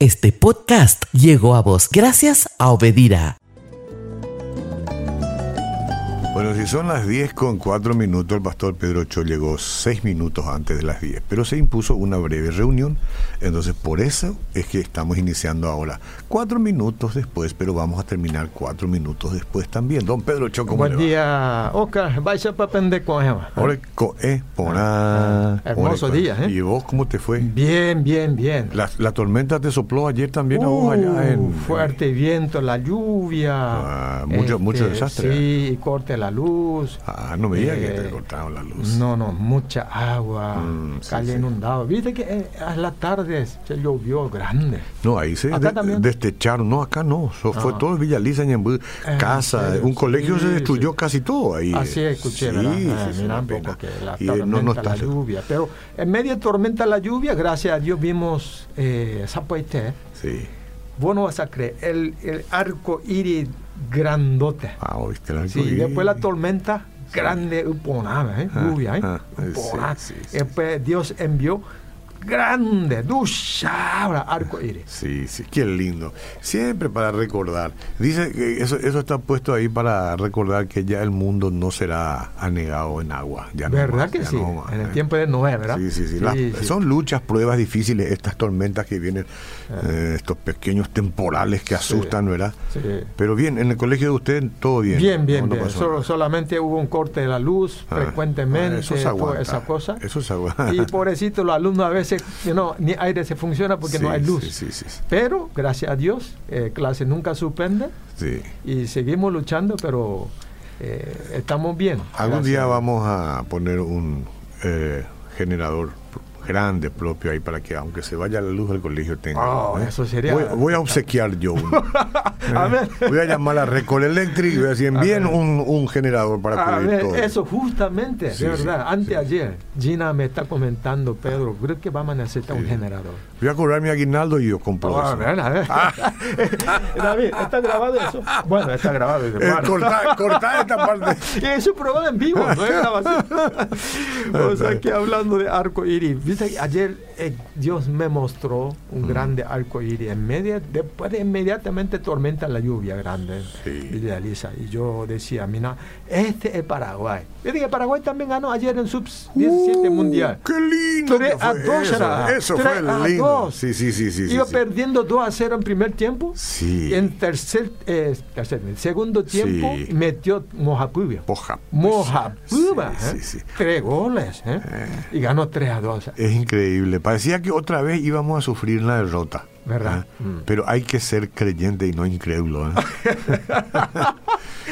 Este podcast llegó a vos gracias a Obedira. Bueno, si son las 10 con 4 minutos, el pastor Pedro Cho llegó 6 minutos antes de las 10, pero se impuso una breve reunión, entonces por eso es que estamos iniciando ahora 4 minutos después, pero vamos a terminar 4 minutos después también. Don Pedro Cho, ¿cómo Buen le va? día, Oscar. Vaya para co- eh, porá. Ah, hermoso día, ¿eh? ¿Y vos cómo te fue? Bien, bien, bien. La, la tormenta te sopló ayer también a vos allá Uh, en... fuerte viento, la lluvia. Ah, mucho- mucho desastre. Sí, y corte la luz. Ah, no me digas que te Eh, cortaron la luz. No, no, mucha agua, Mm, calle sí. inundado. Viste que eh, a la tarde se llovió grande. No, ahí se Acá de- también. destecharon. No, acá no. Eso fue Ah. todo Villa Lisa, Ñembú, En casa, serio, un colegio se destruyó casi todo ahí. Así escuché, sí, ¿verdad? sí, Ah, sí, mira un poco que la Y, eh, tormenta, no, no la lluvia. Pero en medio de tormenta, la lluvia, gracias a Dios vimos eh, Zapoité. Sí. Vos no vas a creer, el, el arco iris grandote. Ah, oíste arco Sí, iris. después la tormenta grande, uponada, ¿eh? Ah, lluvia, ¿eh? ah, Uponada. sí, sí, sí. Después Dios envió grande, ducha, arco iris. Sí, sí, qué lindo. Siempre para recordar. Dice que eso, eso está puesto ahí para recordar que ya el mundo no será anegado en agua. Ya no ¿Verdad más, que ya sí? no más, en el ¿eh? tiempo de Noé, ¿verdad? Sí, sí, sí. Las- sí. Son luchas, pruebas difíciles, estas tormentas que vienen, eh, estos pequeños temporales que asustan, ¿verdad? Sí. Pero bien, en el colegio de usted todo bien. Bien, bien, Solo- solamente hubo un corte de la luz Ah, frecuentemente, ah, eso se aguanta. esa cosa. Eso se aguanta. Y pobrecito, los alumnos a veces, you know, ni aire se funciona porque no hay luz. Sí, sí. Pero, gracias a Dios, eh, clase nunca suspende y seguimos luchando, pero eh, estamos bien. Algún Gracias día vamos a poner un eh, generador grande propio ahí para que aunque se vaya la luz del colegio tenga. Oh, ¿eh? eso sería- Voy, voy a obsequiar yo uno. A ver. Voy a llamar a Recol Electric y voy a decir, envíen un, un generador para A ver, todo. eso justamente, Sí, de verdad. sí, Anteayer, Gina me está comentando, Pedro, creo que vamos a necesitar un generador. Voy a cobrar mi aguinaldo y yo compro A eso. ver, a ver. David, ¿está grabado eso? Bueno, está grabado. Eh, hermano. corta, esta parte. Y es un programa en vivo, no es grabación. o sea que hablando de arco iris, ayer eh, Dios me mostró Mm. un grande arco iris. En media, después de inmediatamente tormenta la lluvia grande, Sí. Villa Lisa. Y yo decía, mira, este es Paraguay. Viste que Paraguay también ganó ayer en sub 17 Uh, mundial. ¡Qué lindo! Tres que a fue dos eso, era. eso Tres fue a lindo. dos. Sí, sí, sí, sí. Iba sí. perdiendo 2 a 0 en primer tiempo. Sí. En tercer, eh, tercer- en segundo tiempo metió. Mojapuba, Sí, ¿eh? tres goles ¿eh? y ganó 3 a 2. Es increíble. Parecía que otra vez íbamos a sufrir la derrota. ¿Verdad? ¿eh? Mm. Pero hay que ser creyente y no incrédulo. ¿eh?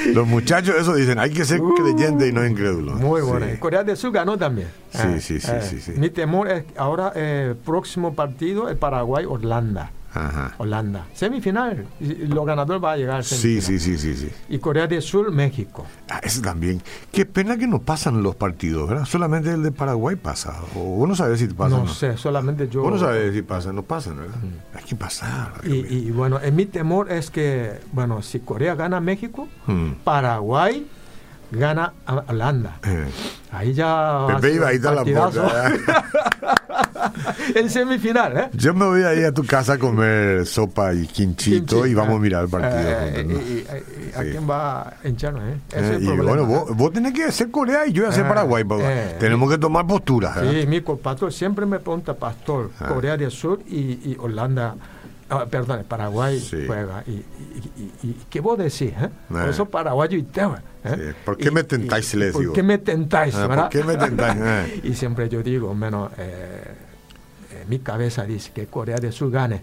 Los muchachos eso dicen, hay que ser creyente y no incrédulo. Uh, Muy bueno. Sí. Corea del Sur ganó también. Sí, Eh, sí, sí, eh, sí, sí. Mi temor es ahora el próximo partido es Paraguay-Holanda. Ajá. Holanda. Semifinal. Los ganadores van a llegar Sí, sí, sí, sí, sí. Y Corea del Sur, México. Ah, eso también. Qué pena que no pasan los partidos, ¿verdad? Solamente el de Paraguay pasa. O vos no sabes si pasa no no. sé, solamente yo. Vos no sabes si pasan, no pasan, ¿verdad? Hay que pasar. Y, y, bueno, en mi temor es que, bueno, si Corea gana México, Mm. Paraguay gana a Holanda. Eh, Ahí ya. a Pepe ser iba un ahí está la puerta. en semifinal, ¿eh? Yo me voy a ir a tu casa a comer sopa y quinchito y vamos ah. a mirar el partido. Eh, y- y- y- ¿A Sí. quién va a hincharnos, eh? Ese es Eh, el y problema, bueno, ¿eh? vos, vos tenés que hacer Corea y yo voy a hacer Eh, Paraguay. eh, Tenemos que tomar posturas. ¿eh? Sí, mi co- pastor siempre me pregunta, pastor, Ah. Corea del Sur y Holanda, ah, perdón, Paraguay Sí. juega. Y, y- y- y- ¿Qué vos decís? Eh? Por Eh. eso paraguayo y te ¿eh? Sí, ¿por qué me tentáis, y- les ¿Por digo? qué me tentáis? Ah, ¿por qué me tentáis? Eh. y siempre yo digo, menos, eh, mi cabeza dice que Corea del Sur gane,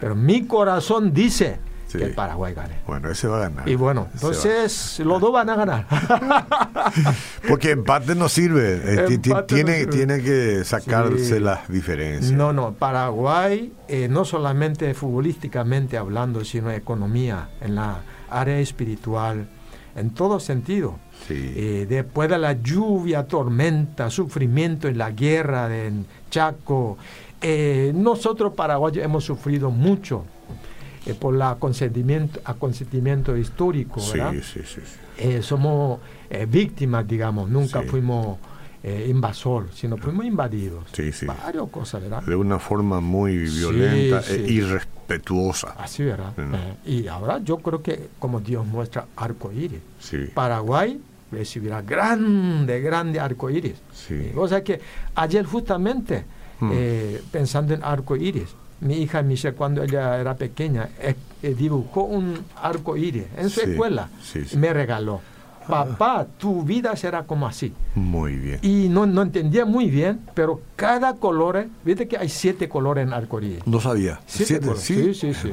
pero mi corazón dice Sí. que Paraguay gane. Bueno, ese va a ganar. Y bueno, entonces los dos van a ganar. Porque empate no sirve. eh, ti- ti- Empate no tiene, sirve. tiene que sacarse Sí. las diferencias. No, no, Paraguay, eh, no solamente futbolísticamente hablando, sino economía, en la área espiritual, en todo sentido. Sí. Eh, después de la lluvia, tormenta, sufrimiento en la guerra de en Chaco, eh, nosotros paraguayos hemos sufrido mucho eh, por el consentimiento, acontecimiento histórico, ¿verdad? sí, sí, sí. Eh, somos eh, víctimas, digamos, nunca Sí. fuimos invasor, sino fuimos invadidos. Sí, sí. Varias cosas, ¿verdad? De una forma muy violenta Sí, e sí. irrespetuosa. Así, ¿verdad? Eh, y ahora yo creo que como Dios muestra arco iris, Sí. Paraguay recibirá grande, grande arco iris. Sí. O sea que ayer justamente, Mm. pensando en arco iris, mi hija Michelle cuando ella era pequeña eh, eh, dibujó un arco iris en su Sí, escuela sí, sí. y me regaló. Papá, tu vida será como así. Muy bien. Y no, no entendía muy bien, pero cada color, viste que hay siete colores en arco iris. No sabía. Siete ¿Siete? colores. Sí, sí, sí.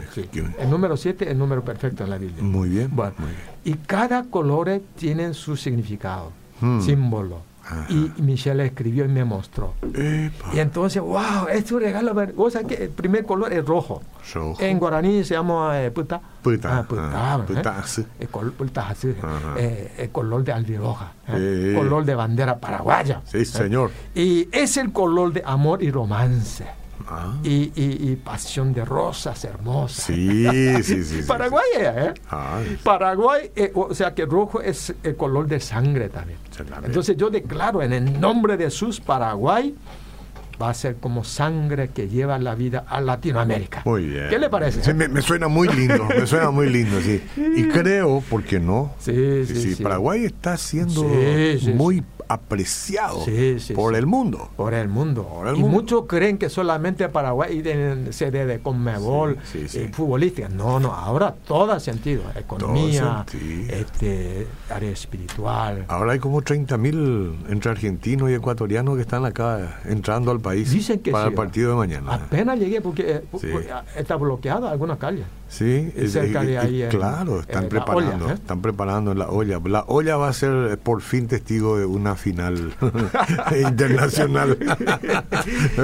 El número siete es el número perfecto en la Biblia. Muy bien. Bueno, muy bien. y cada color tiene su significado, Hmm. símbolo. Y Michelle escribió y me mostró. Epa. Y entonces, wow, es un regalo. O sea que el primer color es rojo. Rojo. En guaraní se llama eh, puta. Puta, Ah, puta. ah, ¿eh? puta, sí. El, col- puta, sí. Eh, el color de albiroja. ¿eh? Sí. Color de bandera paraguaya. Sí, ¿eh? señor. Y es el color de amor y romance. Ah. Y, y- y pasión de rosas hermosas. Sí, sí, sí. sí, Paraguay, ¿eh? Paraguay, eh, o sea que rojo es el color de sangre también. Entonces yo declaro en el nombre de Jesús, Paraguay va a ser como sangre que lleva la vida a Latinoamérica. muy bien. ¿Qué le parece? Sí, me, me suena muy lindo, me suena muy lindo, sí. Y creo, ¿por qué no? Sí, sí, sí. Paraguay está siendo muy apreciado Sí, sí, por sí. el mundo. Por el mundo. Por el y mundo. muchos creen que solamente Paraguay tiene sede de Conmebol, eh, futbolística. No, no, ahora todo sentido. Economía, sentido. este, área espiritual. Ahora hay como 30.000 entre argentinos y ecuatorianos que están acá entrando al país Dicen que para el partido de mañana. Apenas llegué porque eh, está bloqueada algunas calles. Sí, Es cerca de ahí claro, están la preparando, olla, ¿eh? están preparando la olla. La olla va a ser eh, por fin testigo de una final internacional.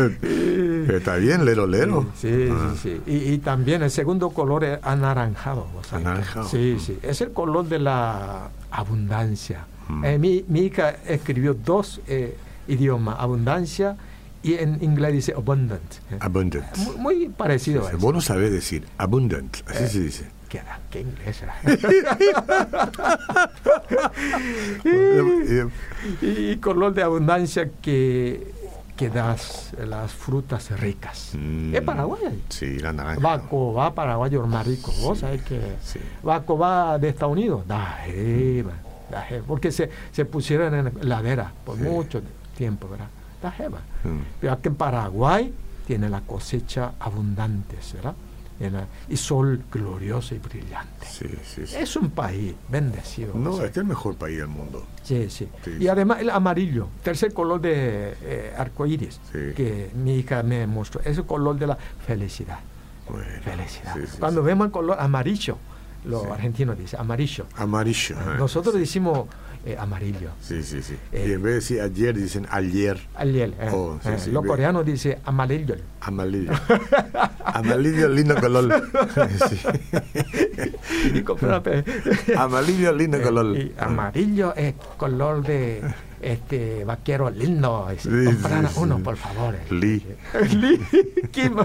Está bien, lero lero. Sí, Ah. sí, sí. Y, y también el segundo color es anaranjado. o sea, Anaranjado. Sí, sí. Es el color de la abundancia. Mm. Eh, mi, mi hija escribió dos eh, idiomas, abundancia y en inglés dice abundant. eh. Abundant. Muy, muy parecido a Dice, eso. Vos no sabés decir abundant, así se dice. ¿Qué. Eh, y, y color de abundancia que, que das las frutas ricas. Mm. Es Paraguay. Sí, la naranja. Bacobá paraguayo más rico. Vos sabés que sí. Bacobá de Estados Unidos, da jeva, da jeva, porque se, se pusieron en ladera por Sí. mucho tiempo, ¿verdad? Da jeva. Mm. Pero aquí en Paraguay tiene la cosecha abundante, ¿verdad? La- y sol glorioso y brillante. Sí, sí, sí. Es un país bendecido. No, este es el mejor país del mundo. Sí, sí. Y además el amarillo, tercer color de eh, arcoíris, Sí. que mi hija me mostró, es el color de la felicidad. Bueno, Felicidad. Cuando vemos el color amarillo, los argentinos dicen amarillo. Amarillo. eh. Nosotros decimos eh, amarillo. Sí, sí, sí. Eh. y en vez de decir ayer, dicen ayer. Aliel, eh, Oh, sí, eh, sí, los coreanos dicen amarillo. Amarillo. Amarillo, lindo color. Sí. Y Amarillo, lindo color. y amarillo es color de este vaquero lindo. Sí, uno, por favor. Lee, Kim.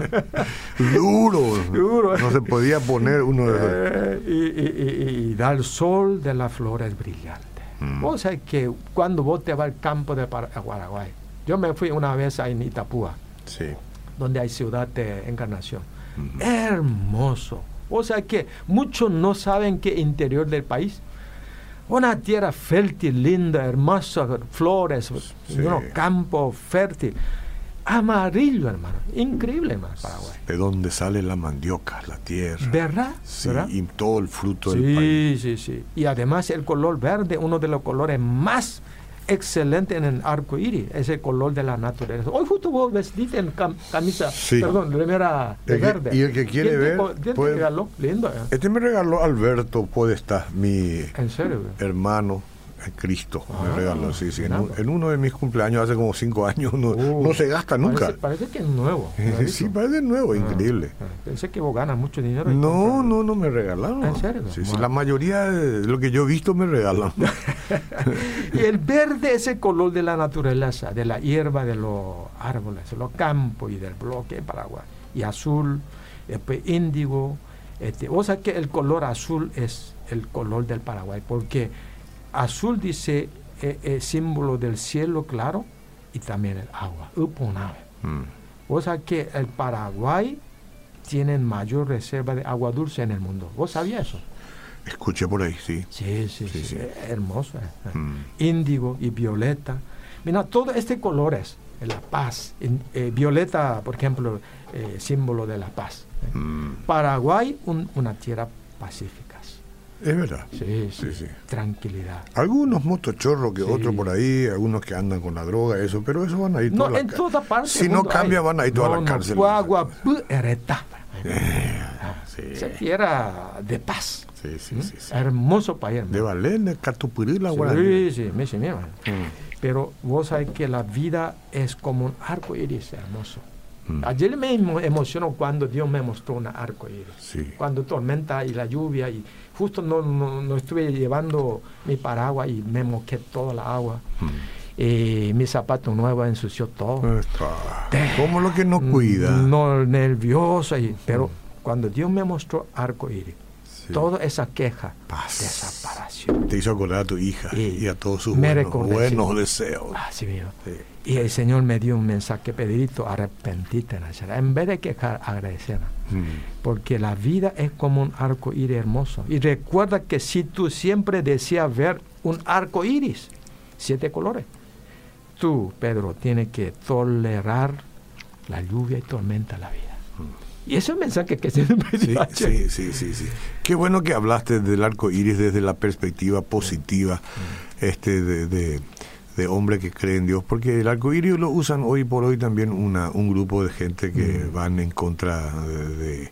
Duro. Duro. No se podía poner uno de y, y- y- y da el sol de las flores brillantes. Mm. Vos sabés que cuando vos te vas al campo de Paraguay, yo me fui una vez a Itapúa, Sí. donde hay ciudad de Encarnación. Hermoso. O sea que muchos no saben que interior del país, una tierra fértil, linda, hermosa, flores, Sí. campos fértil, amarillo, hermano, increíble, hermano, Paraguay. De dónde sale la mandioca, la tierra. ¿Verdad? Sí, ¿Verdad? y todo el fruto del país. Sí, sí, sí. Y además el color verde, uno de los colores más excelentes en el arco iris, es el color de la naturaleza. Hoy justo vos vestiste en cam- camisa, Sí. perdón, remera de El que- verde. y el que quiere ¿Quién te ver, ¿Quién puede- te regaló? Lindo, ¿eh? Este me regaló Alberto Podestá, mi En serio, güey. hermano Cristo. Ah, me regaló, sí, sí. En, un- mirando. en uno de mis cumpleaños hace como cinco años no, Uh, no se gasta nunca. Parece, parece que es nuevo. nuevito. sí, parece nuevo, Ah, increíble. ah. Pensé que vos ganas mucho dinero. No, no, no me regalaron. ¿En serio? Sí, sí, Bueno. la mayoría de lo que yo he visto me regalan. Y el verde es el color de la naturaleza, de la hierba, de los árboles, de los campos y del bloque de Paraguay. Y azul, después índigo. Este, o sea que el color azul es el color del Paraguay, porque azul dice es, es símbolo del cielo claro y también el agua. Upunave. Mm. Vos sabés que el Paraguay tiene mayor reserva de agua dulce en el mundo. ¿Vos sabías eso? Escuché por ahí, sí. Sí, sí, Sí, sí. Hermoso. eh. Mm. Índigo y violeta. Mira, todo este colores, eh, la paz. Eh, violeta, por ejemplo, eh, símbolo de la paz. eh. Mm. Paraguay, un- una tierra pacífica. Es verdad. Sí, sí, Sí, sí. Tranquilidad. Algunos motochorros que Sí. otros por ahí, algunos que andan con la droga, eso, pero eso van a ir No, en toda parte. Si no cambia, hay. van a ir toda No, la no, cárcel. Guagua, ereta. Sí, Esa tierra de paz. sí, sí, ¿Mm? sí, sí. Hermoso país. hermano. De Valena, Catupuril, la Sí, Guaraní. sí, me- sí, mira. Mm. Pero vos sabés que la vida es como un arco iris hermoso. Mm. Ayer me emo- emocionó cuando Dios me mostró un arco iris. Sí. Cuando tormenta y la lluvia y justo no, no, no estuve llevando mi paraguas y me moqué toda la agua. Mm. Y mi zapato nuevo ensució todo. Está. ¿Cómo lo que no cuida? No nervioso. Y, pero cuando Dios me mostró arco iris, Sí. toda esa queja Paz. desapareció. Te hizo acordar a tu hija Y y, a todos sus me buenos, deseos. Así mismo. Sí. Y el Señor me dio un mensaje, Pedrito, arrepentite, en vez de quejar, agradecer. Mm. Porque la vida es como un arco iris hermoso. Y recuerda que si tú siempre deseas ver un arco iris, siete colores, tú, Pedro, tienes que tolerar la lluvia y tormenta de la vida. Y ese es el mensaje que se Sí, sí, sí, sí, sí. Qué bueno que hablaste del arco iris desde la perspectiva positiva este de, de, de hombre que cree en Dios, porque el arco iris lo usan hoy por hoy también una, un grupo de gente que Mm. van en contra de, de,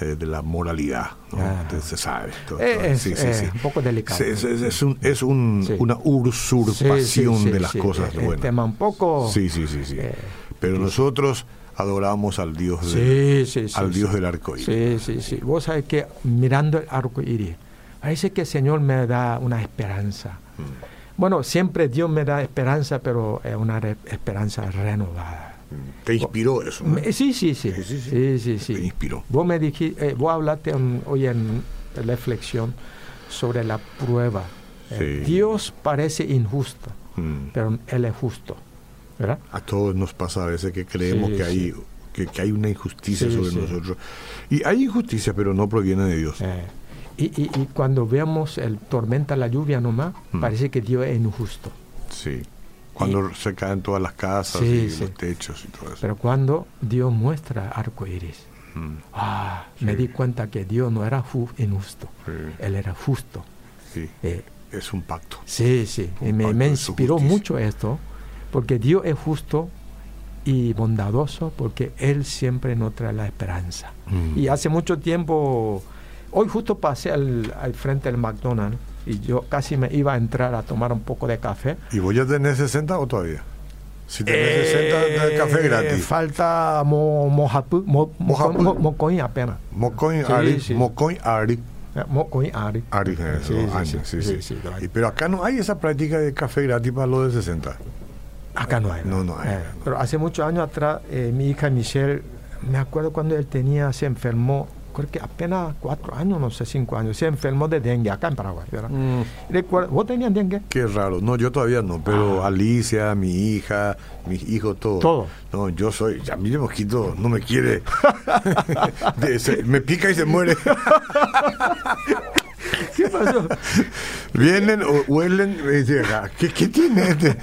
eh, de la moralidad, ¿no? Ah. Entonces, se sabe. todo- todo. es, Sí, sí, sí. un poco delicado. Es, es- es un, es un- una usurpación de las cosas buenas. tema un poco... Sí, sí, sí, sí. eh, Pero nosotros adoramos al Dios, de- Sí, sí, sí. al. Dios del arco iris. Sí, sí, sí. Vos sabés que mirando el arco iris, parece que el Señor me da una esperanza. Mm. Bueno, siempre Dios me da esperanza, pero es una re- esperanza renovada. Te inspiró eso. ¿no? Me- Sí, sí, sí. Sí, sí, sí. Te inspiró. Vos me dijiste, eh, vos hablaste en- hoy en reflexión sobre la prueba. Eh. Dios parece injusto, Mm. pero Él es justo. ¿Verdad? A todos nos pasa a veces que creemos Sí, que hay sí. que, que hay una injusticia Sí, sobre nosotros. Y hay injusticia, pero no proviene de Dios. Eh, y, y- y cuando vemos el tormenta, la lluvia nomás, Mm. parece que Dios es injusto. Sí. Cuando se caen todas las casas y los techos y todo eso. Pero cuando Dios muestra arco iris, Mm. ah, me di cuenta que Dios no era ju- injusto, Él era justo. sí. Eh, Es un pacto. sí, sí, y me, inspiró mucho esto, porque Dios es justo y bondadoso, porque Él siempre nos trae la esperanza. Mm. Y hace mucho tiempo, hoy justo pasé al, al frente del McDonald's y yo casi me iba a entrar a tomar un poco de café. ¿Y vos ya tenés 60 o todavía? Si tenés 60, de café Eh, gratis. Falta mo, mojapu, mo, Mojapu. mo, mocoín apenas. Mocoin Sí, Ari. sí. Mocoin Ari. Eh, Mocoín ari. Ari, eh, Sí, sí, años, sí, sí, pero acá no hay esa práctica de café gratis para los de 60. Acá no hay. No, no hay, Eh, no. Pero hace muchos años atrás, eh, mi hija Michelle, me acuerdo cuando él tenía, se enfermó, creo que apenas cuatro años, no sé, cinco años, se enfermó de dengue acá en Paraguay. ¿verdad? Recuerdo- ¿Vos tenías dengue? Qué raro. No, yo todavía no, pero Ah. Alicia, mi hija, mis hijos, todo. Todo. No, yo soy, a mí el mosquito no me quiere. De- se- me pica y se muere. ¿Qué pasó? Vienen o huelen, me dicen, "Ah, ¿qué, qué tiene este?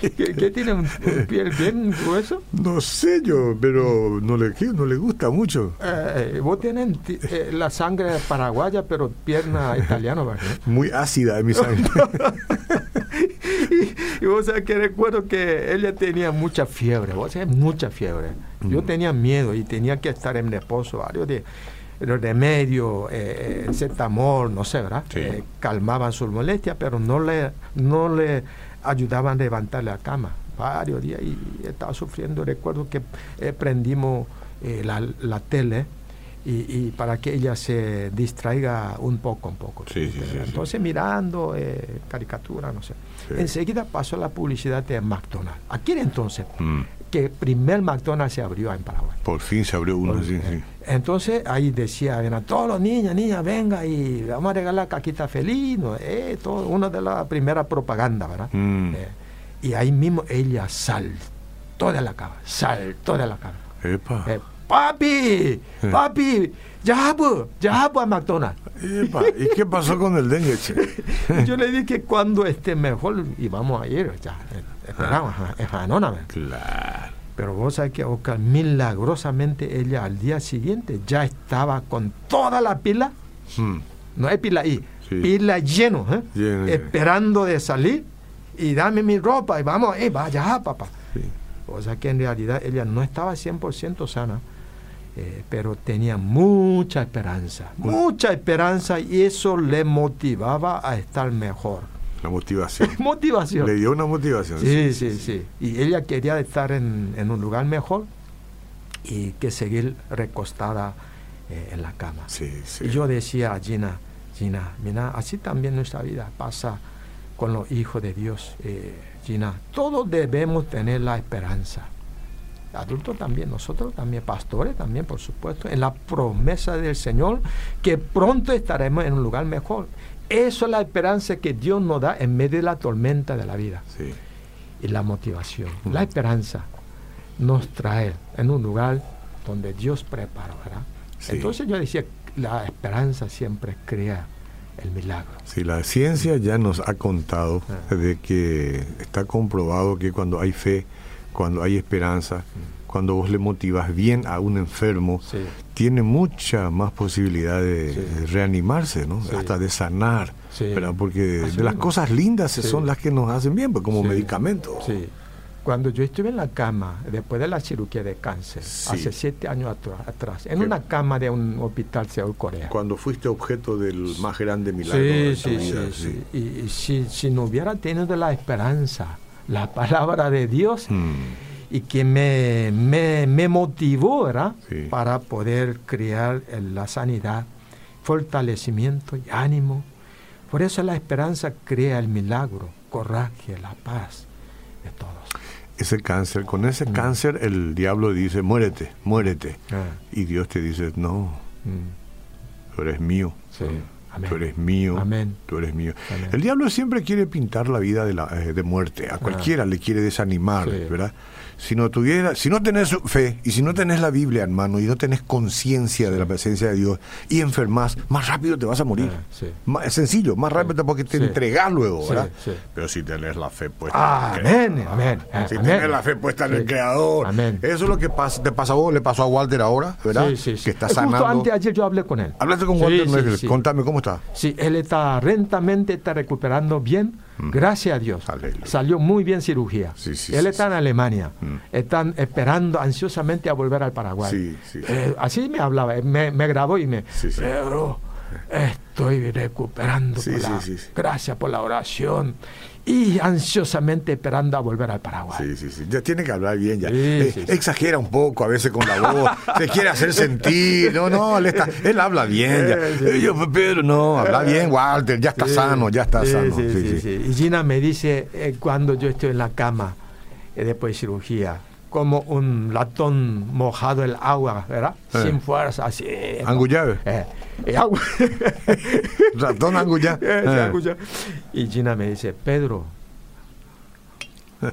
¿Qué, qué tiene un, un piel bien grueso? No sé yo, pero no le, no le gusta mucho. Eh, vos tenés eh, la sangre paraguaya, pero pierna italiana, ¿verdad? Muy ácida en mi sangre. y, y vos sabés que recuerdo que ella tenía mucha fiebre, vos sabés, mucha fiebre. Yo Mm. tenía miedo y tenía que estar en reposo, varios de los remedios, eh, eh, cetamol, no sé, ¿verdad? Sí. Eh, calmaban sus molestias, pero no le, no le ayudaban a levantar la cama. Varios días y estaba sufriendo. Recuerdo que eh, prendimos eh, la, la tele y, y para que ella se distraiga un poco, un poco. Sí, sí. Entonces mirando eh, caricatura, no sé. Sí. Enseguida pasó la publicidad de McDonald's. Aquí entonces, Mm. que primer McDonald's se abrió en Paraguay. Por fin se abrió uno, sí, sí. Entonces ahí decía, a todos los niños, niñas, venga y vamos a regalar caquita feliz, ¿no? eh, todo, una de las primeras propagandas, ¿verdad? Mm. Eh, y ahí mismo ella saltó de la cama, saltó de la cama. Epa. Eh, papi, papi, ya, pues, ya, pues, a McDonald's. Epa. ¿Y qué pasó con el dengue, che? Yo le dije que cuando esté mejor y vamos a ir, ya, esperamos, ¿verdad? Claro. Pero vos sabés que Oscar, milagrosamente ella al día siguiente ya estaba con toda la pila, Mm. no hay pila ahí, Sí. pila lleno, ¿eh? Lleno, esperando de salir y dame mi ropa y vamos, eh, vaya, papá. Sí. O sea que en realidad ella no estaba 100% sana, eh, pero tenía mucha esperanza, mucha esperanza y eso le motivaba a estar mejor. La motivación. Motivación. Le dio una motivación. Sí, sí, sí. Y ella quería estar en, en un lugar mejor y que seguir recostada eh, en la cama. Sí, sí. Y yo decía a Gina, Gina, mira, así también nuestra vida pasa con los hijos de Dios. Eh, Gina, todos debemos tener la esperanza. Adultos también, nosotros también, pastores también, por supuesto, en la promesa del Señor que pronto estaremos en un lugar mejor. Eso es la esperanza que Dios nos da en medio de la tormenta de la vida Sí. y la motivación. La esperanza nos trae en un lugar donde Dios. Sí. Entonces yo decía, la esperanza siempre crea el milagro. Sí, la ciencia ya nos ha contado Ah. de que está comprobado que cuando hay fe, cuando hay esperanza, cuando vos le motivas bien a un enfermo. Sí. tiene mucha más posibilidad de, Sí. de reanimarse, ¿no? Sí. Hasta de sanar. Porque de las cosas lindas son las que nos hacen bien, pues, como medicamento. Cuando yo estuve en la cama, después de la cirugía de cáncer, hace siete años atrás, en Qué- una cama de un hospital Seúl, Corea. Cuando fuiste objeto del más grande milagro de Sí, vida, sí, sí. Y, y si, si no hubiera tenido la esperanza, la palabra de Dios, Mm. y que me, me, me motivó ¿verdad? Sí. para poder crear la sanidad, fortalecimiento y ánimo. Por eso la esperanza crea el milagro, coraje, la paz de todos. Ese cáncer, con ese Mm. cáncer el diablo dice, muérete, muérete. Ah, Y Dios te dice, no, mm, tú eres mío. sí. Amén. Tú eres mío. Amén. Tú eres mío. Amén. El diablo siempre quiere pintar la vida de, la, eh, de muerte. A cualquiera le quiere desanimar, Ah. Sí. ¿verdad? Si no tuviera, si no tenés fe y si no tenés la Biblia en mano y no tenés conciencia de la presencia de Dios y enfermas, más rápido te vas a morir. Ah, sí. Más- es sencillo, más rápido porque te Sí. entregás luego, ¿verdad? sí. Pero si tenés la fe puesta. en el Amén, Creador. amén, Si amén. tenés la fe puesta en el. Creador. Amén. Eso es lo que pasa, te pasa a vos, le pasó a Walter ahora, ¿verdad? Que está Justo sanando. antes ayer yo hablé con él. Hablaste con Walter. Contame cómo está. Sí, él está rentamente, está recuperando bien, gracias a Dios. Mm. Aleluya. Salió muy bien cirugía. Sí, sí, él está en Alemania. Mm. Están esperando ansiosamente a volver al Paraguay. Eh, así me hablaba, eh, me, me grabó y me... Pedro, estoy recuperando. Por la-. Gracias por la oración. Y ansiosamente esperando a volver al Paraguay. Sí, sí, sí. Ya tiene que hablar bien ya. Sí, Eh, sí, sí. Exagera un poco a veces con la voz. se quiere hacer sentir. No, no, él, está, él habla bien. Ya. Eh, yo, Pedro, no, habla bien, Walter. Ya está sano, ya está sano. sí, Sí, sí, sí. sí. Y Gina me dice, eh, cuando yo estoy en la cama, eh, después de cirugía, como un latón mojado en agua, ¿verdad? Eh. Sin fuerza, así. Angullave. Eh. Ratón angulla. Eh, angulla. Y Gina me dice, Pedro,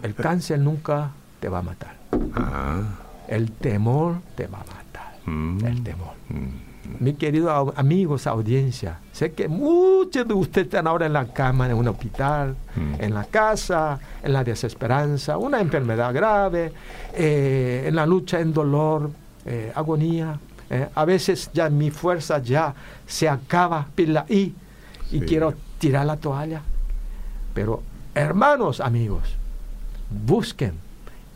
el cáncer nunca te va a matar. Ah, El temor te va a matar. mm, El temor. mm. Mi querido amigos, audiencia, sé que muchos de ustedes están ahora en la cama, en un hospital, Mm. en la casa, en la desesperanza, una enfermedad grave, eh, en la lucha, en dolor, eh, agonía. Eh, a veces ya mi fuerza ya se acaba, pila y, quiero tirar la toalla. Pero hermanos, amigos, busquen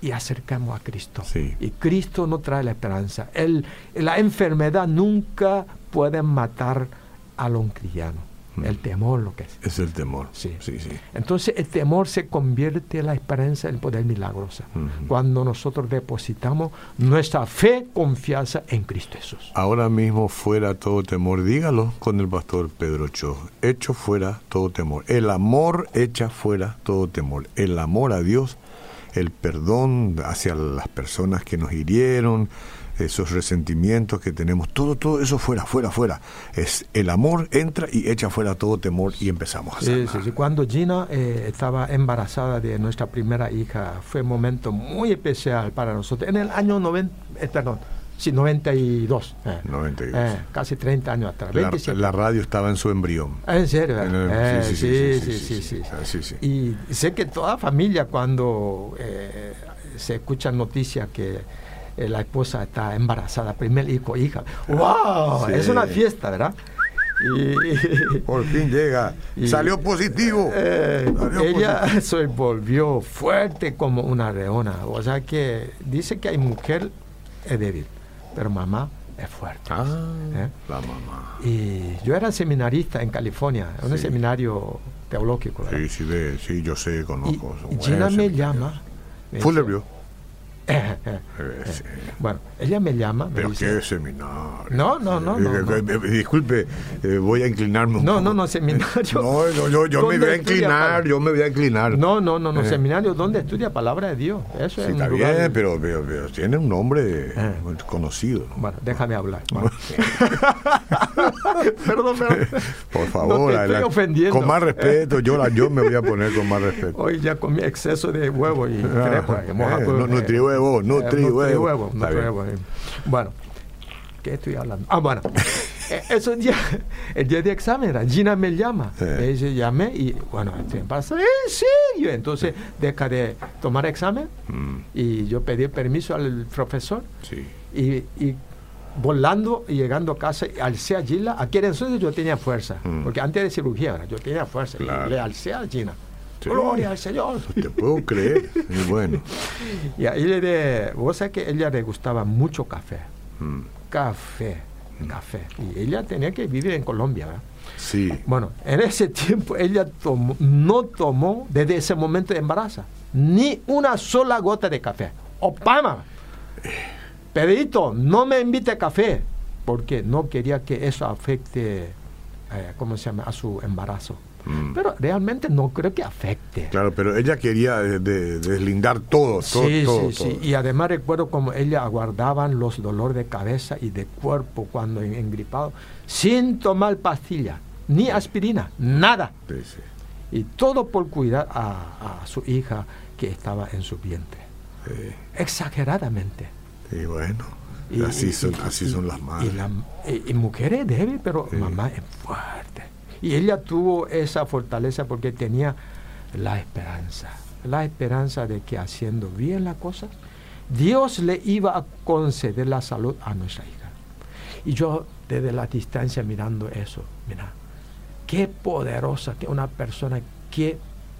y acercamos a Cristo. Sí. Y Cristo nos trae la esperanza. El, la enfermedad nunca puede matar al un cristiano. Mm. El temor lo que es. Es el temor. Sí. sí, sí. Entonces el temor se convierte en la esperanza del poder milagroso. Ujú. Cuando nosotros depositamos nuestra fe, confianza en Cristo Jesús. Ahora mismo fuera todo temor, dígalo con el pastor Pedro Cho. Hecho fuera todo temor. El amor echa fuera todo temor. El amor a Dios el perdón hacia las personas que nos hirieron, esos resentimientos que tenemos, todo, todo eso fuera, fuera, fuera. Es el amor entra y echa fuera todo temor y empezamos a Sí, sanar. sí, sí. Cuando Gina eh, estaba embarazada de nuestra primera hija, fue un momento muy especial para nosotros. En el año 90, eh, perdón, sí, 92. eh, 92. eh, casi 30 años atrás. La, 27. la radio estaba en su embrión. Ah, ¿En serio? Eh, sí, sí, sí, sí, sí, sí, Ah, sí, sí. Y sé que toda familia cuando eh, se escucha noticias que eh, la esposa está embarazada, primer hijo, hija, ¡wow! Sí. Es una fiesta, ¿verdad? Y, Por fin llega. Y- Salió positivo. eh, Salió ella se volvió fuerte como una leona. O sea que dice que hay mujer es débil, pero mamá es fuerte. Ah, ¿Eh? la mamá. Y yo era seminarista en California, en un seminario teológico. ¿verdad? Sí, sí, sí, yo sé, conozco. y Gina me llama. me Fuller dice- vio. Eh, eh, Eh, sí. Bueno, ella me llama. me Pero dice, qué seminario. No, no, no, Eh, no, eh, eh, Disculpe, eh, voy a inclinarme un No, poco. no, no, seminario. No, yo, yo, yo me ¿Dónde voy a inclinar, yo me voy a inclinar. No, no, no, no, Eh. seminario donde estudia palabra de Dios. Eso Sí, es un está lugar- bien, pero, pero, pero tiene un nombre Eh. conocido. ¿no? Bueno, déjame hablar. Bueno. perdón, perdón. Por No favor, te estoy la- ofendiendo. con más respeto, yo, la, yo me voy a poner con más respeto. Hoy ya comí exceso de huevo y Ah, crepa. eh, no, nutrihuevo, eh, nutrihuevo. nutrihuevo, Está bien. nutrihuevo, eh. Bueno, ¿qué estoy hablando? Ah, bueno. Eh, Eso día, el día de examen, era, Gina me llama. Sí. Me dice, llamé y, bueno, estoy embarazada. ¿En serio? Entonces, deja de tomar examen Mm, y yo pedí permiso al profesor sí. y, y volando y llegando a casa, alcé a Gina. Aquí en entonces yo tenía fuerza, Mm. porque antes de cirugía ¿verdad? yo tenía fuerza. Claro. Y le alcé a Gina. Sí. Gloria al Señor. Te puedo creer. Y bueno. Y ahí le de, vos sabés que a ella le gustaba mucho café. mm, Café, café. Y ella tenía que vivir en Colombia, ¿verdad? Sí. Bueno, en ese tiempo ella tomó- no tomó desde ese momento de embarazo ni una sola gota de café. Obama, Pedrito, no me invite a café porque no quería que eso afecte, eh, ¿cómo se llama?, a su embarazo. Mm. Pero realmente no creo que afecte. Claro, pero ella quería de- de- deslindar todo, todo, Sí, todo, sí, sí. todo. Y además recuerdo como ella aguardaban los dolores de cabeza y de cuerpo cuando en- engripado, sin tomar pastilla, ni aspirina, nada. Sí, sí. Y todo por cuidar a, a su hija que estaba en su vientre. Sí. Exageradamente. Y bueno, Y- así, y- son, y- así son las madres. Y, la, y- y mujer es débil, pero Sí. mamá es fuerte. Y ella tuvo esa fortaleza porque tenía la esperanza. La esperanza de que haciendo bien las cosas, Dios le iba a conceder la salud a nuestra hija. Y yo desde la distancia mirando eso, mira, qué poderosa que una persona que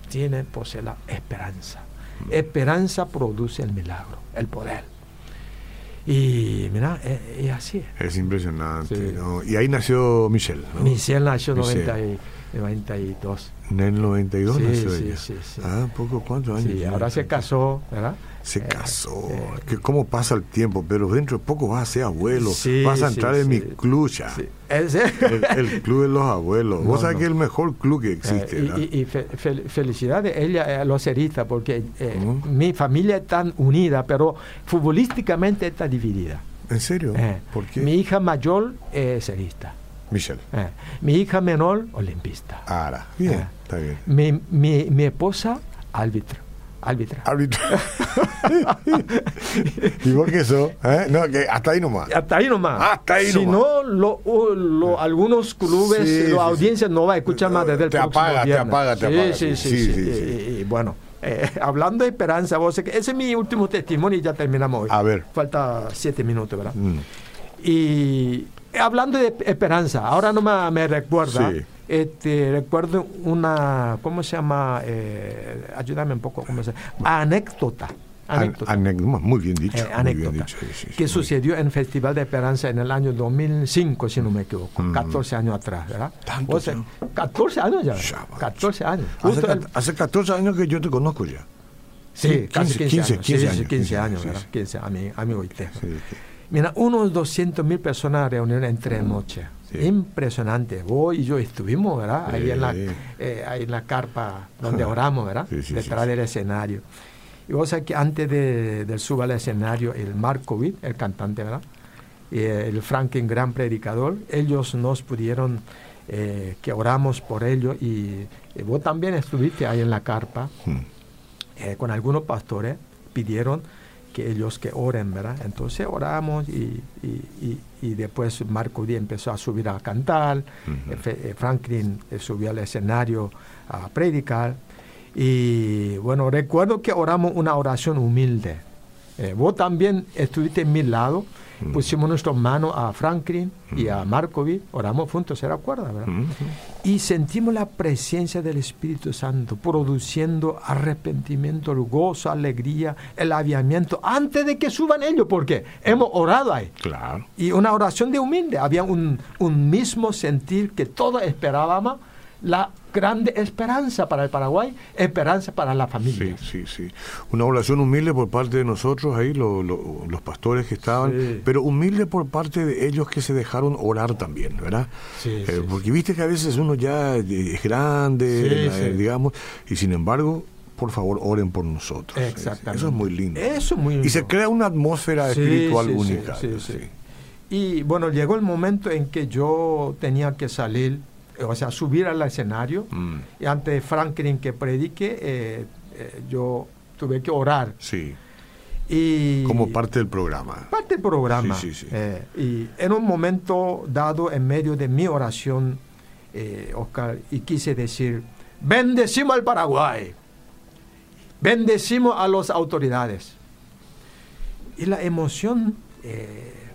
tiene, posee la esperanza. Esperanza produce el milagro, el poder. Y mira, es, es así. Es impresionante. Sí. ¿no? Y ahí nació Michelle. ¿no? Michelle nació en Michelle. 92. En el 92 Sí, nació sí, ella. sí, sí. Ah, poco, ¿cuántos años? Sí, ahora se casó, ¿verdad? Se Eh, casó. eh, que ¿Cómo pasa el tiempo? Pero dentro de poco vas a ser abuelo. Sí, vas a entrar en mi club ya. El, el club de los abuelos. No, Vos sabés no. que es el mejor club que existe. Eh, y, y- y fe- fel- felicidades ella eh, los herita porque eh, Ujú. mi familia es tan unida, pero futbolísticamente está dividida. ¿En serio? Eh, ¿Por qué? Mi hija mayor es cerista. Michelle. Eh, mi hija menor, olimpista. Ahora. Bien, Ah. está bien. Mi, mi, mi esposa, árbitro. Árbitra. Árbitro. ¿Y vos qué sos? ¿Eh? No, que hasta ahí nomás. Hasta ahí nomás. Hasta ahí si nomás. no, lo, lo- algunos clubes, Sí, la sí. audiencia no va a escuchar más desde el Te próximo apaga, te apaga, te Sí, apaga. Sí, sí, Sí, Y- bueno, eh, hablando de esperanza, vos, ese es mi último testimonio y ya terminamos hoy. A ver. Falta siete minutos, ¿verdad? Mm. Y hablando de esperanza, ahora no me, me recuerda, Sí. este, recuerdo una, ¿cómo se llama? Eh, ayúdame un poco, ¿cómo se llama? Anécdota. An- Anécdota. anécdota. Muy bien dicho. Eh, muy bien anécdota dicho. Sí, sí, que sucedió en el Festival de Esperanza en el año 2005, si no me equivoco, Mm. 14 años atrás, ¿verdad? ¿Tanto O sea, ya? 14 años ya, Ya, macho. 14 años. Hace, el- hace 14 años que yo te conozco ya. sí, casi 15, 15, años. 15 sí, sí, años, 15 años, sí, ¿verdad? sí. 15, ami- amigo y tejo. Sí, sí. Mira, unos 200 mil personas reunieron en tres noches. Sí. Impresionante. Vos y yo estuvimos, ¿verdad? Ahí, en la, Sí. eh, ahí en la carpa donde oramos, ¿verdad? Sí, sí, sí, Detrás sí. del escenario. Y vos sabés que antes de, del suba al escenario, el Markovic, el cantante, ¿verdad? Y el Franklin, gran predicador, ellos nos pudieron, eh, que oramos por ellos y, vos también estuviste ahí en la carpa hmm. eh, con algunos pastores, pidieron que ellos que oren, ¿verdad? Entonces oramos y, y, después Marco Díaz empezó a subir a cantar, eh, Franklin subió al escenario a predicar y bueno, recuerdo que oramos una oración humilde. Eh, vos también estuviste en mi lado, pusimos nuestras manos a Franklin y a. Markovic, oramos juntos, ¿se recuerda? ¿verdad? Y sentimos la presencia del Espíritu Santo produciendo arrepentimiento, gozo, alegría, el aviamiento, antes de que suban ellos, porque hemos orado ahí. Claro. Y una oración de humilde, había un, un mismo sentir que todos esperábamos la grande esperanza para el Paraguay, esperanza para la familia. Sí, sí, sí. Una oración humilde por parte de nosotros, ahí los pastores que estaban, pero humilde por parte de ellos que se dejaron orar también, ¿verdad? Sí, eh, Porque viste que a veces uno ya es grande, eh, digamos, y sin embargo por favor, oren por nosotros. Exactamente. Eso es muy lindo. Eso es muy lindo. Y se crea una atmósfera espiritual única. Y bueno, llegó el momento en que yo tenía que salir o sea, subir al escenario. Mm. Y ante Franklin que predique, eh, eh, yo tuve que orar. Sí. Y Como parte del programa. Parte del programa. Sí, sí, sí. Eh, y en un momento dado, en medio de mi oración, Oscar, y quise decir, bendecimos al Paraguay, bendecimos a las autoridades. Y la emoción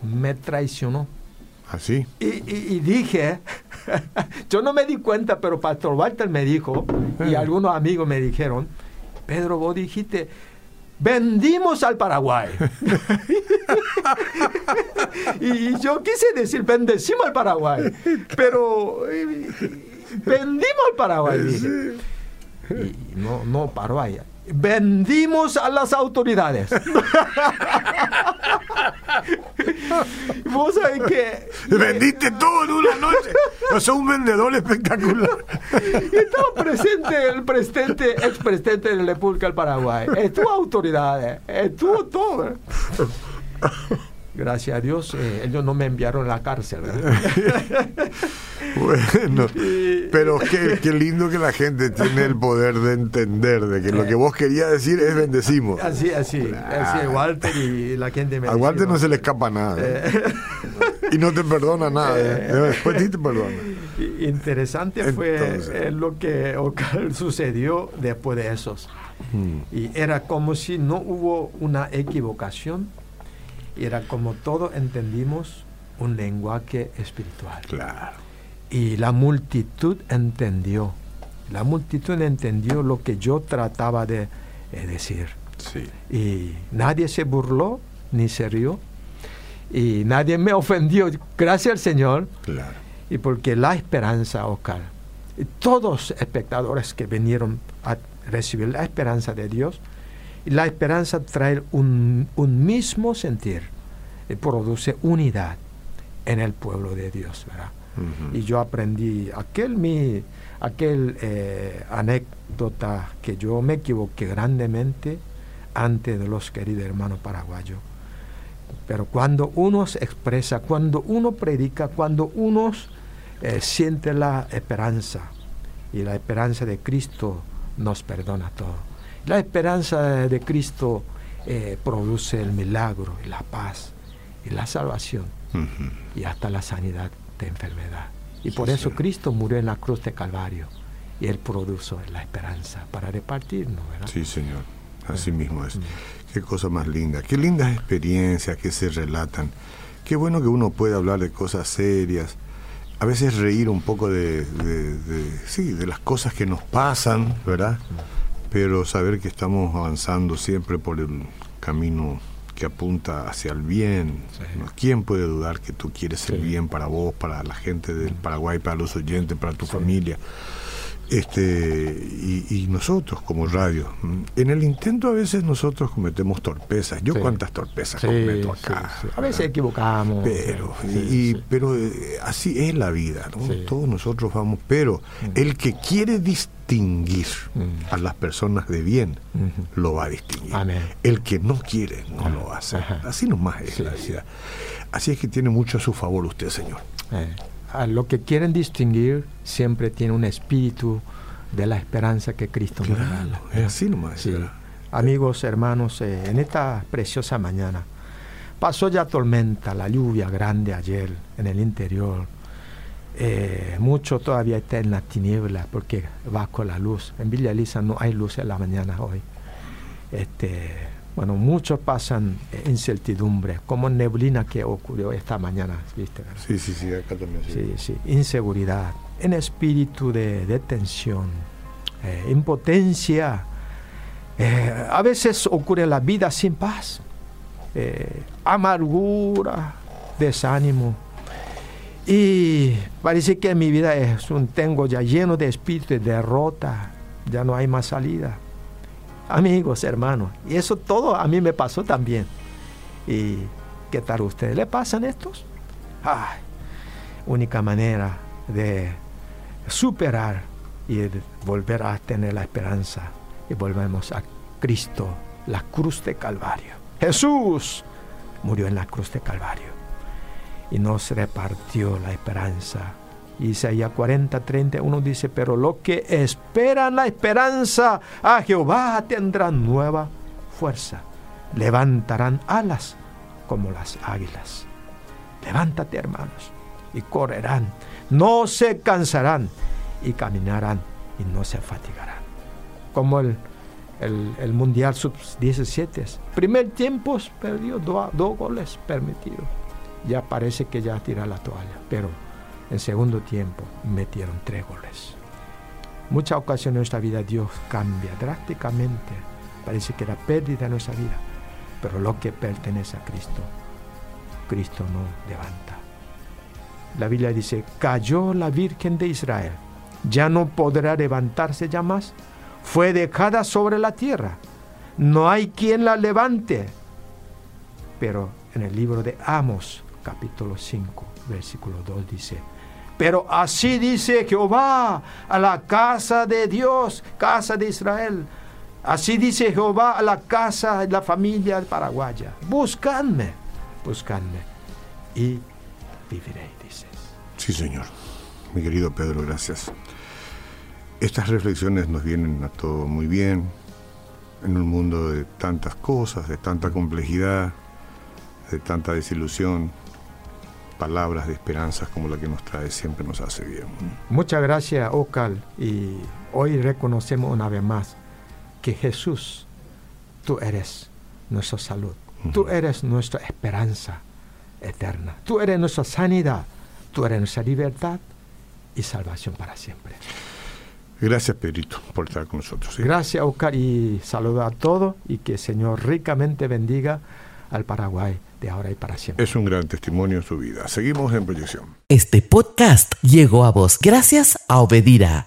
me traicionó. ¿Así? ¿Ah, y, dije, yo no me di cuenta, pero Pastor Walter me dijo, y eh. algunos amigos me dijeron, Pedro, vos dijiste, vendimos al Paraguay. y yo quise decir, bendecimos al Paraguay, pero eh, vendimos al Paraguay, dije. Y no, no paró allá vendimos a las autoridades. Vos sabés que. Vendiste todo en una noche. No sos un vendedor espectacular. Estaba presente el presidente, ex presidente de la República del Paraguay. Estuvo autoridades. Estuvo todo. Gracias a Dios, eh, ellos no me enviaron a la cárcel. bueno, pero qué, lindo que la gente tiene el poder de entender de que lo que vos querías decir es bendecimos. Así, así, así, Walter y la gente me A Walter no se le escapa nada. Eh. y no te perdona nada. Eh. Después sí te perdona. Interesante fue lo que sucedió después de esos. Hmm. Y era como si no hubo una equivocación y era como todos entendimos un lenguaje espiritual. Claro. Y la multitud entendió. La multitud entendió lo que yo trataba de eh, decir. Sí. Y nadie se burló ni se rió. Y nadie me ofendió. Gracias al Señor. Claro. Y porque la esperanza, Oscar, todos espectadores que vinieron a recibir la esperanza de Dios, la esperanza trae un, mismo sentir, y eh, produce unidad en el pueblo de Dios, ¿verdad? Y yo aprendí aquel mi aquel eh, anécdota que yo me equivoqué grandemente ante de los queridos hermanos paraguayos. Pero cuando uno se expresa, cuando uno predica, cuando uno eh, siente la esperanza, y la esperanza de Cristo nos perdona todo. La esperanza de Cristo eh, produce el milagro y la paz y la salvación y hasta la sanidad de enfermedad. Y por eso Cristo murió en la cruz de Calvario y Él produjo la esperanza para repartirnos. ¿verdad? Sí, Señor. Así mismo es. Qué cosa más linda. Qué lindas experiencias que se relatan. Qué bueno que uno puede hablar de cosas serias. A veces reír un poco de, de sí, de las cosas que nos pasan, ¿verdad? Pero saber que estamos avanzando siempre por el camino que apunta hacia el bien. ¿Quién puede dudar que tú quieres el bien para vos, para la gente del Paraguay, para los oyentes, para tu familia? Este y, nosotros como radio en el intento a veces nosotros cometemos torpezas. Yo cuántas torpezas cometo acá. a veces equivocamos. Pero y, pero eh, así es la vida ¿no? todos nosotros vamos pero mm. el que quiere distinguir mm. a las personas de bien lo va a distinguir. El que no quiere no lo hace. así nomás es la vida. Así es que tiene mucho a su favor usted señor. Eh a lo que quieren distinguir siempre tiene un espíritu de la esperanza que Cristo nos regala. Es así nomás. Amigos, hermanos, eh, en esta preciosa mañana pasó ya tormenta, la lluvia grande ayer en el interior. Eh, mucho todavía está en la tiniebla porque va con la luz. En Villa Elisa no hay luz en la mañana hoy. Este, bueno, muchos pasan incertidumbre, como neblina que ocurrió esta mañana, ¿viste? Sí, sí, sí, acá también. Sí, sí, inseguridad, en espíritu de, tensión, eh, impotencia. Eh, a veces ocurre la vida sin paz, eh, amargura, desánimo. Y parece que mi vida es un tengo ya lleno de espíritu de derrota, ya no hay más salida amigos, hermanos. Y eso todo a mí me pasó también. ¿Y qué tal a ustedes? ¿Le pasan estos? Ay, única manera de superar y volver a tener la esperanza. Y volvemos a Cristo, la cruz de Calvario. Jesús murió en la cruz de Calvario y nos repartió la esperanza Isaías 40, 31 dice, pero lo que esperan la esperanza a Jehová tendrán nueva fuerza, levantarán alas como las águilas. Levántate hermanos y correrán, no se cansarán y caminarán y no se fatigarán. Como el, el, Mundial Sub-17. Primer tiempo perdió dos goles permitidos. Ya parece que ya tira la toalla, pero en segundo tiempo metieron tres goles. Muchas ocasiones en nuestra vida Dios cambia drásticamente. Parece que era pérdida nuestra vida. Pero lo que pertenece a Cristo, Cristo no levanta. La Biblia dice, cayó la Virgen de Israel. Ya no podrá levantarse ya más. Fue dejada sobre la tierra. No hay quien la levante. Pero en el libro de Amos, capítulo 5, versículo 2 dice, pero así dice Jehová a la casa de Dios, casa de Israel. Así dice Jehová a la casa de la familia paraguaya. Buscadme, buscadme y viviré, dices. Sí, Señor. Mi querido Pedro, gracias. Estas reflexiones nos vienen a todo muy bien en un mundo de tantas cosas, de tanta complejidad, de tanta desilusión, palabras de esperanza como la que nos trae siempre nos hace bien. Muchas gracias, Ocal. Y hoy reconocemos una vez más que Jesús, tú eres nuestra salud, tú eres nuestra esperanza eterna, tú eres nuestra sanidad, tú eres nuestra libertad y salvación para siempre. Gracias, Pedrito, por estar con nosotros. Gracias, Ocal, y saludo a todos y que el Señor ricamente bendiga al Paraguay de ahora y para siempre. Es un gran testimonio en su vida. Seguimos en proyección. Este podcast llegó a vos gracias a Obedira.